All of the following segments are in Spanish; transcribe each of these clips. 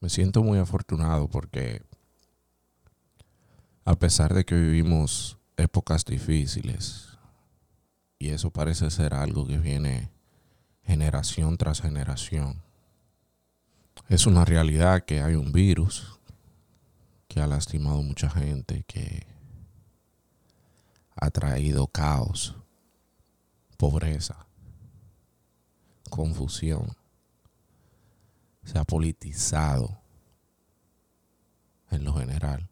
Me siento muy afortunado porque a pesar de que vivimos épocas difíciles, y eso parece ser algo que viene generación tras generación, es una realidad que hay un virus que ha lastimado mucha gente, que ha traído caos, pobreza, confusión se ha politizado en lo general.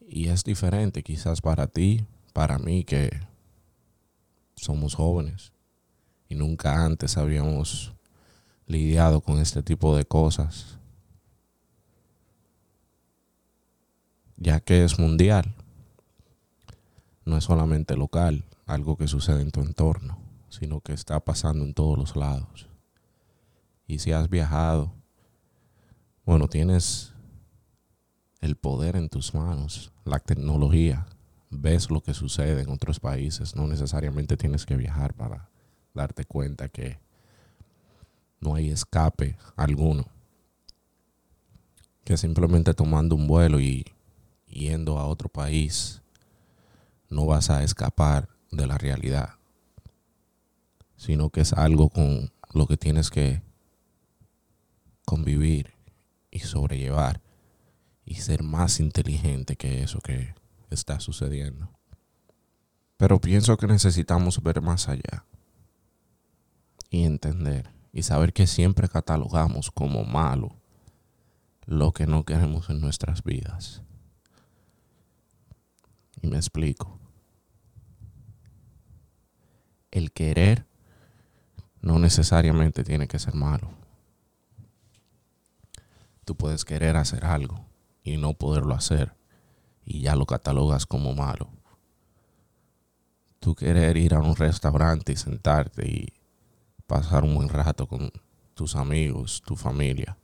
Y es diferente quizás para ti, para mí que somos jóvenes y nunca antes habíamos lidiado con este tipo de cosas, ya que es mundial, no es solamente local, algo que sucede en tu entorno, sino que está pasando en todos los lados. Y si has viajado, bueno, tienes el poder en tus manos, la tecnología, ves lo que sucede en otros países, no necesariamente tienes que viajar para darte cuenta que no hay escape alguno, que simplemente tomando un vuelo y yendo a otro país no vas a escapar de la realidad, sino que es algo con lo que tienes que convivir y sobrellevar y ser más inteligente que eso que está sucediendo. Pero pienso que necesitamos ver más allá y entender y saber que siempre catalogamos como malo lo que no queremos en nuestras vidas. Y me explico. El querer no necesariamente tiene que ser malo. Tú puedes querer hacer algo y no poderlo hacer y ya lo catalogas como malo. Tú querer ir a un restaurante y sentarte y pasar un buen rato con tus amigos, tu familia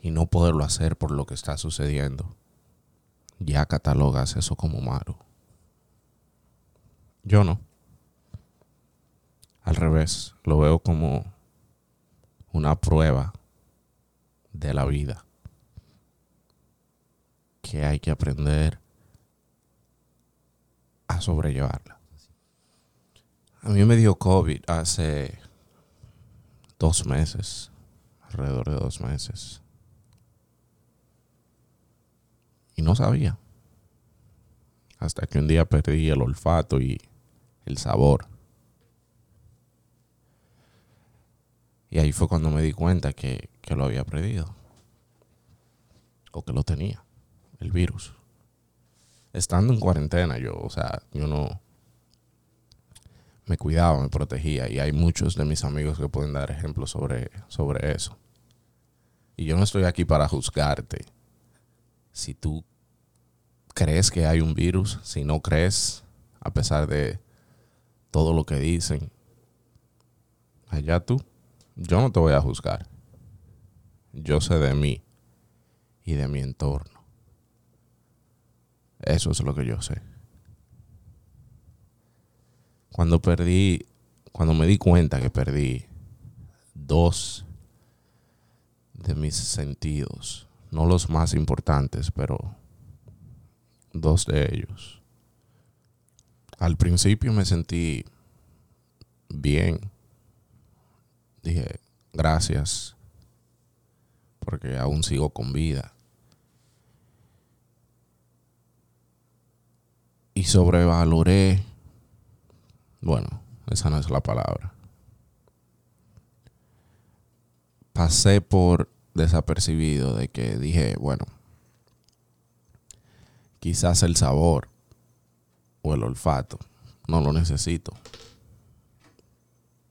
y no poderlo hacer por lo que está sucediendo, ya catalogas eso como malo. Yo no. Al revés, lo veo como una prueba de la vida que hay que aprender a sobrellevarla. A mí me dio COVID hace dos meses, alrededor de dos meses. Y no sabía. Hasta que un día perdí el olfato y el sabor. Y ahí fue cuando me di cuenta que, que lo había perdido. O que lo tenía, el virus. Estando en cuarentena, yo, o sea, yo no me cuidaba, me protegía. Y hay muchos de mis amigos que pueden dar ejemplos sobre, sobre eso. Y yo no estoy aquí para juzgarte. Si tú crees que hay un virus, si no crees, a pesar de todo lo que dicen, allá tú yo no te voy a juzgar. Yo sé de mí y de mi entorno. Eso es lo que yo sé. Cuando perdí, cuando me di cuenta que perdí dos de mis sentidos, no los más importantes, pero dos de ellos. Al principio me sentí bien dije, gracias, porque aún sigo con vida. Y sobrevaloré, bueno, esa no es la palabra. Pasé por desapercibido de que dije, bueno, quizás el sabor o el olfato no lo necesito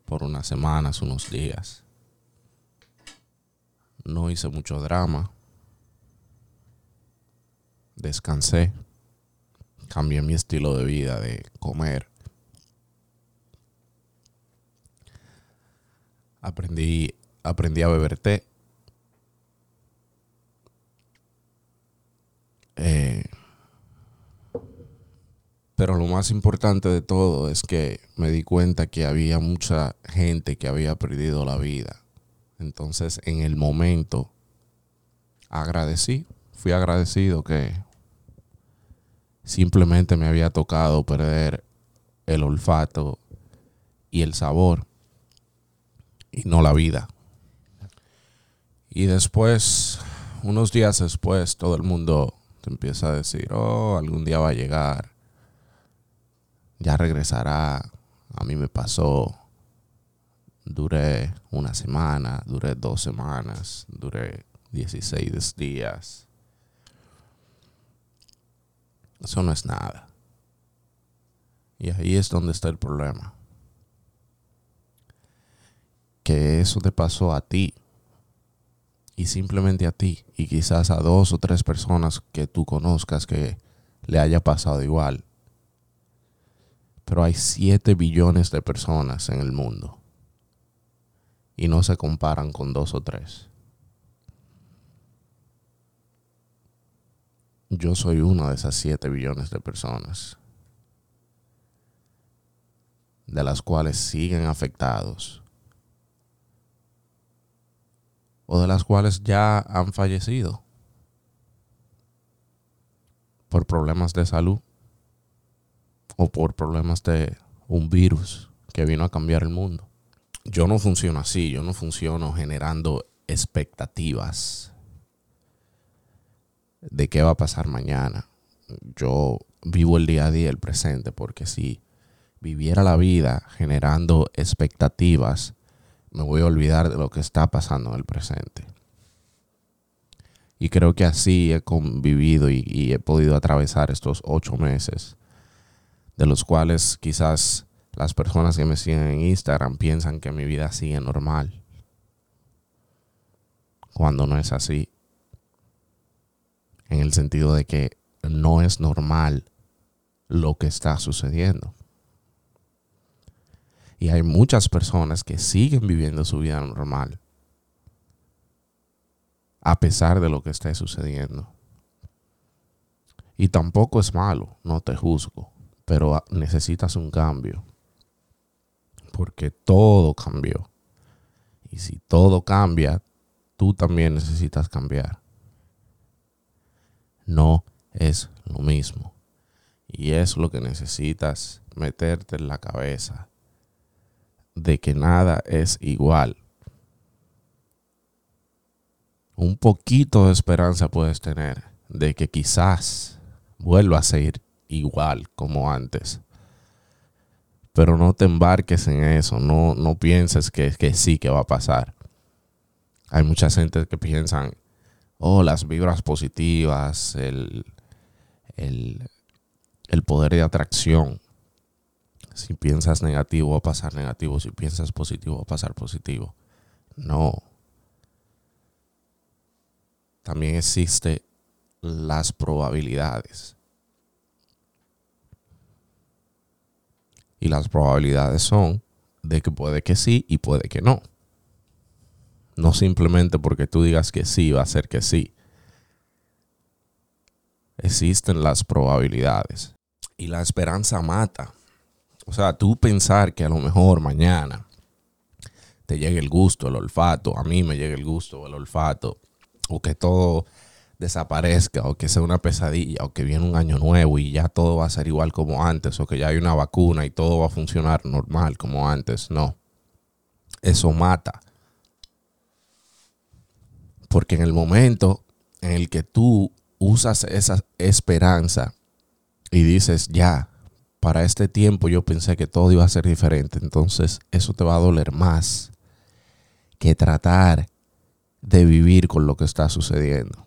por unas semanas, unos días. No hice mucho drama. Descansé. Cambié mi estilo de vida, de comer. Aprendí, aprendí a beber té. Eh, pero lo más importante de todo es que me di cuenta que había mucha gente que había perdido la vida Entonces, en el momento, agradecí, fui agradecido que simplemente me había tocado perder el olfato y el sabor y no la vida. Y después, unos días después, todo el mundo te empieza a decir, oh, algún día va a llegar, ya regresará, a mí me pasó, duré una semana, duré dos semanas, duré 16 días. Eso no es nada. Y ahí es donde está el problema. Que eso te pasó a ti. Y simplemente a ti. Y quizás a dos o tres personas que tú conozcas que le haya pasado igual. Pero hay 7 billones de personas en el mundo. Y no se comparan con dos o tres. Yo soy una de esas 7 billones de personas de las cuales siguen afectados o de las cuales ya han fallecido por problemas de salud o por problemas de un virus que vino a cambiar el mundo. Yo no funciono así, yo no funciono generando expectativas de qué va a pasar mañana. Yo vivo el día a día, el presente, porque si viviera la vida generando expectativas, me voy a olvidar de lo que está pasando en el presente. Y creo que así he convivido y, he podido atravesar estos ocho meses, de los cuales quizás las personas que me siguen en Instagram piensan que mi vida sigue normal, cuando no es así. En el sentido de que no es normal lo que está sucediendo. Y hay muchas personas que siguen viviendo su vida normal. A pesar de lo que esté sucediendo. Y tampoco es malo, no te juzgo. Pero necesitas un cambio. Porque todo cambió. Y si todo cambia, tú también necesitas cambiar. No es lo mismo. Y es lo que necesitas meterte en la cabeza de que nada es igual. Un poquito de esperanza puedes tener de que quizás vuelva a ser igual como antes. Pero no te embarques en eso, no, no pienses que, que sí que va a pasar. Hay mucha gente que piensan, oh, las vibras positivas, el, el, el poder de atracción. Si piensas negativo va a pasar negativo, si piensas positivo va a pasar positivo. No. También existe las probabilidades. Y las probabilidades son de que puede que sí y puede que no. No simplemente porque tú digas que sí va a ser que sí. Existen las probabilidades. Y la esperanza mata. O sea, tú pensar que a lo mejor mañana te llegue el gusto, el olfato, a mí me llegue el gusto, el olfato, o que todo desaparezca, o que sea una pesadilla, o que viene un año nuevo y ya todo va a ser igual como antes, o que ya hay una vacuna y todo va a funcionar normal como antes. No. Eso mata. Porque en el momento en el que tú usas esa esperanza y dices, ya, para este tiempo yo pensé que todo iba a ser diferente. Entonces eso te va a doler más que tratar de vivir con lo que está sucediendo.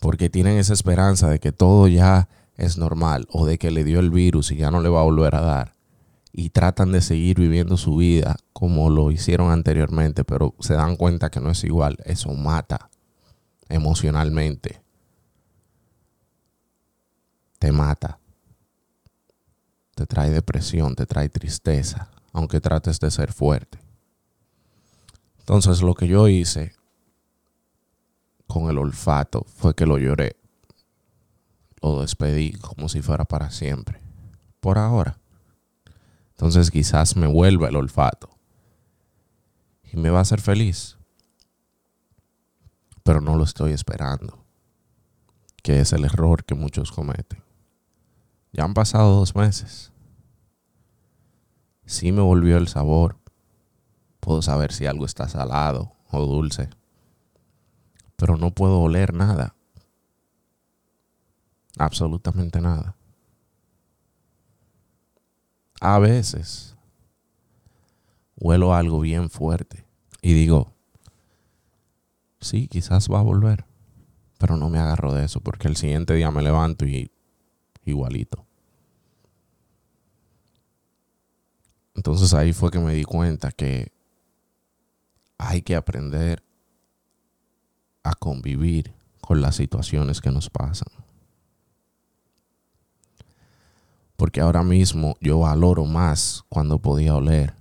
Porque tienen esa esperanza de que todo ya es normal o de que le dio el virus y ya no le va a volver a dar. Y tratan de seguir viviendo su vida como lo hicieron anteriormente, pero se dan cuenta que no es igual. Eso mata emocionalmente. Te mata te trae depresión, te trae tristeza, aunque trates de ser fuerte. Entonces lo que yo hice con el olfato fue que lo lloré. Lo despedí como si fuera para siempre. Por ahora. Entonces quizás me vuelva el olfato. Y me va a hacer feliz. pero no lo estoy esperando, que es el error que muchos cometen. Ya han pasado dos meses. Sí me volvió el sabor. Puedo saber si algo está salado o dulce. Pero no puedo oler nada. Absolutamente nada. A veces huelo algo bien fuerte y digo, sí, quizás va a volver, pero no me agarro de eso porque el siguiente día me levanto y igualito. Entonces ahí fue que me di cuenta que hay que aprender a convivir con las situaciones que nos pasan. Porque ahora mismo yo valoro más cuando podía oler.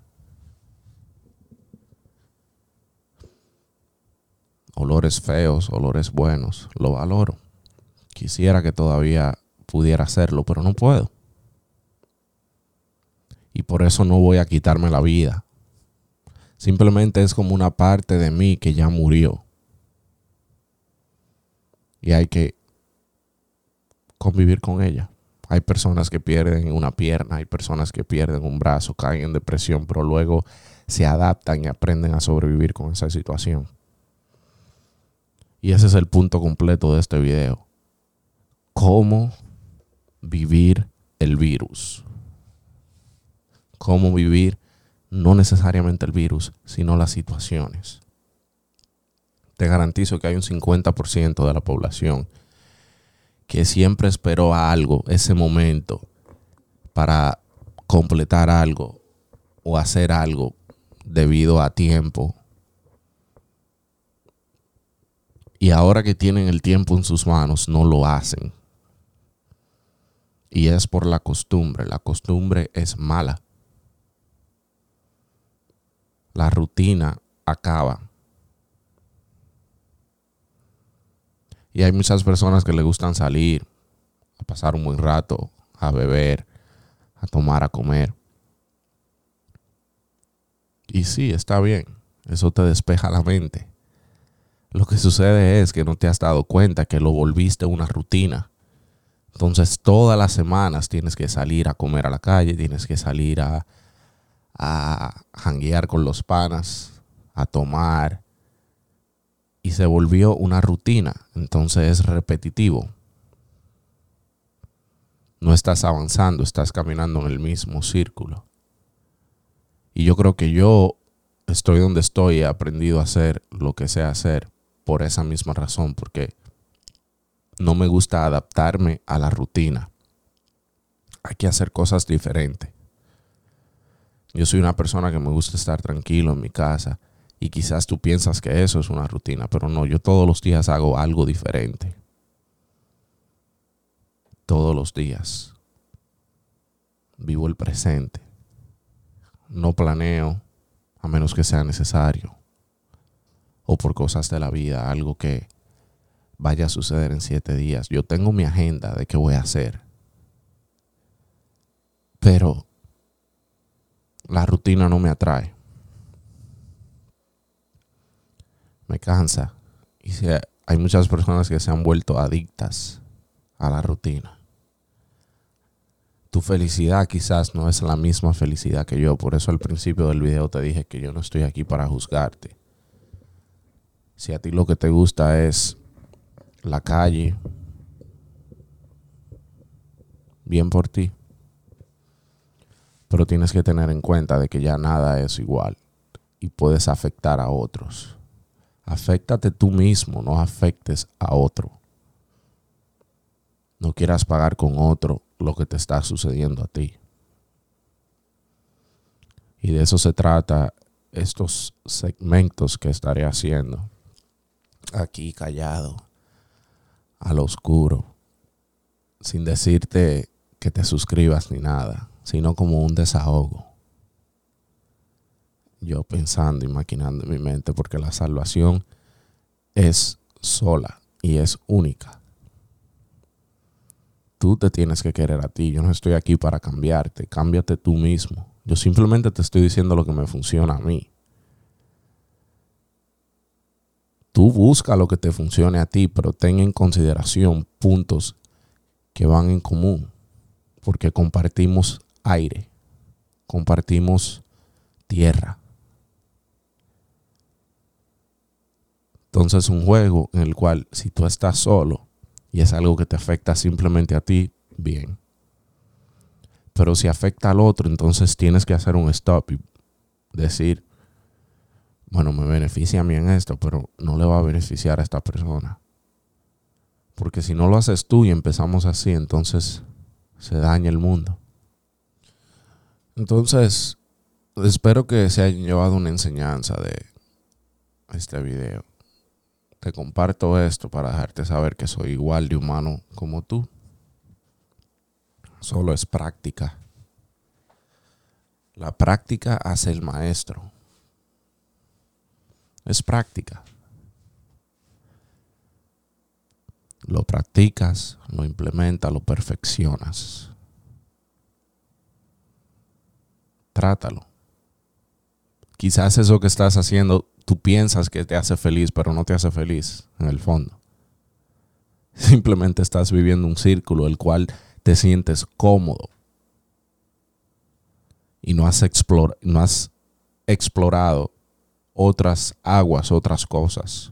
Olores feos, olores buenos, lo valoro. Quisiera que todavía pudiera hacerlo, pero no puedo. Y por eso no voy a quitarme la vida. Simplemente es como una parte de mí que ya murió. Y hay que convivir con ella. Hay personas que pierden una pierna, hay personas que pierden un brazo, caen en depresión, pero luego se adaptan y aprenden a sobrevivir con esa situación. Y ese es el punto completo de este video. Cómo vivir el virus. Cómo vivir no necesariamente el virus, sino las situaciones. Te garantizo que hay un 50% de la población que siempre esperó algo, ese momento, para completar algo o hacer algo debido a tiempo. Y ahora que tienen el tiempo en sus manos, no lo hacen. Y es por la costumbre. La costumbre es mala. La rutina acaba. Y hay muchas personas que le gustan salir, a pasar un buen rato, a beber, a tomar, a comer. Y sí, está bien. Eso te despeja la mente. Lo que sucede es que no te has dado cuenta que lo volviste una rutina. Entonces todas las semanas tienes que salir a comer a la calle, tienes que salir a, a janguear con los panas, a tomar, y se volvió una rutina. Entonces es repetitivo. No estás avanzando, estás caminando en el mismo círculo. Y yo creo que yo estoy donde estoy, he aprendido a hacer lo que sé hacer por esa misma razón, porque no me gusta adaptarme a la rutina. Hay que hacer cosas diferentes. Yo soy una persona que me gusta estar tranquilo en mi casa, y quizás tú piensas que eso es una rutina, pero no, yo todos los días hago algo diferente. Todos los días. Vivo el presente. No planeo a menos que sea necesario. O por cosas de la vida, algo que vaya a suceder en siete días. Yo tengo mi agenda de qué voy a hacer. Pero la rutina no me atrae. Me cansa. Y hay muchas personas que se han vuelto adictas a la rutina. Tu felicidad quizás no es la misma felicidad que yo. Por eso al principio del video te dije que yo no estoy aquí para juzgarte. Si a ti lo que te gusta es la calle, bien por ti. Pero tienes que tener en cuenta de que ya nada es igual y puedes afectar a otros. Afectate tú mismo, no afectes a otro. No quieras pagar con otro lo que te está sucediendo a ti. Y de eso se trata estos segmentos que estaré haciendo. Aquí callado, al oscuro, sin decirte que te suscribas ni nada, sino como un desahogo yo pensando y maquinando en mi mente, porque la salvación es sola y es única. Tú te tienes que querer a ti. Yo no estoy aquí para cambiarte. Cámbiate tú mismo. Yo simplemente te estoy diciendo lo que me funciona a mí. tú busca lo que te funcione a ti, pero ten en consideración puntos que van en común, porque compartimos aire, compartimos tierra. Entonces un juego en el cual si tú estás solo y es algo que te afecta simplemente a ti, bien. Pero si afecta al otro, entonces tienes que hacer un stop y decir, bueno, me beneficia a mí en esto, pero no le va a beneficiar a esta persona. Porque si no lo haces tú y empezamos así, entonces se daña el mundo. Entonces, espero que se hayan llevado una enseñanza de este video. Comparto esto para dejarte saber que soy igual de humano como tú. Solo es práctica. La práctica hace el maestro. Es práctica. Lo practicas, lo implementas, lo perfeccionas. Trátalo. Quizás eso que estás haciendo, tú piensas que te hace feliz, pero no te hace feliz en el fondo. Simplemente estás viviendo un círculo el cual te sientes cómodo y no has, no has explorado otras aguas, otras cosas,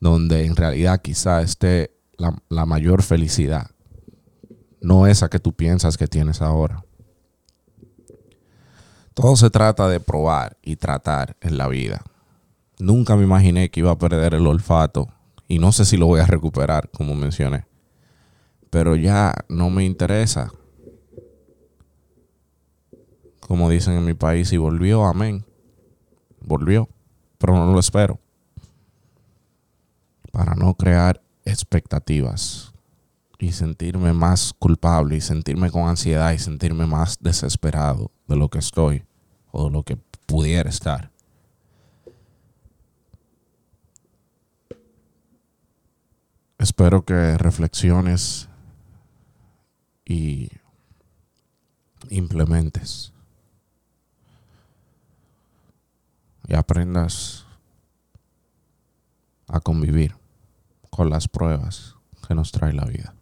donde en realidad quizá esté la, la mayor felicidad, no esa que tú piensas que tienes ahora. Todo se trata de probar y tratar en la vida. Nunca me imaginé que iba a perder el olfato y no sé si lo voy a recuperar, como mencioné pero ya no me interesa. Como dicen en mi país, y volvió, amén. Volvió, pero no lo espero. Para no crear expectativas y sentirme más culpable y sentirme con ansiedad y sentirme más desesperado de lo que estoy o lo que pudiera estar. Espero que reflexiones y implementes y aprendas a convivir con las pruebas que nos trae la vida.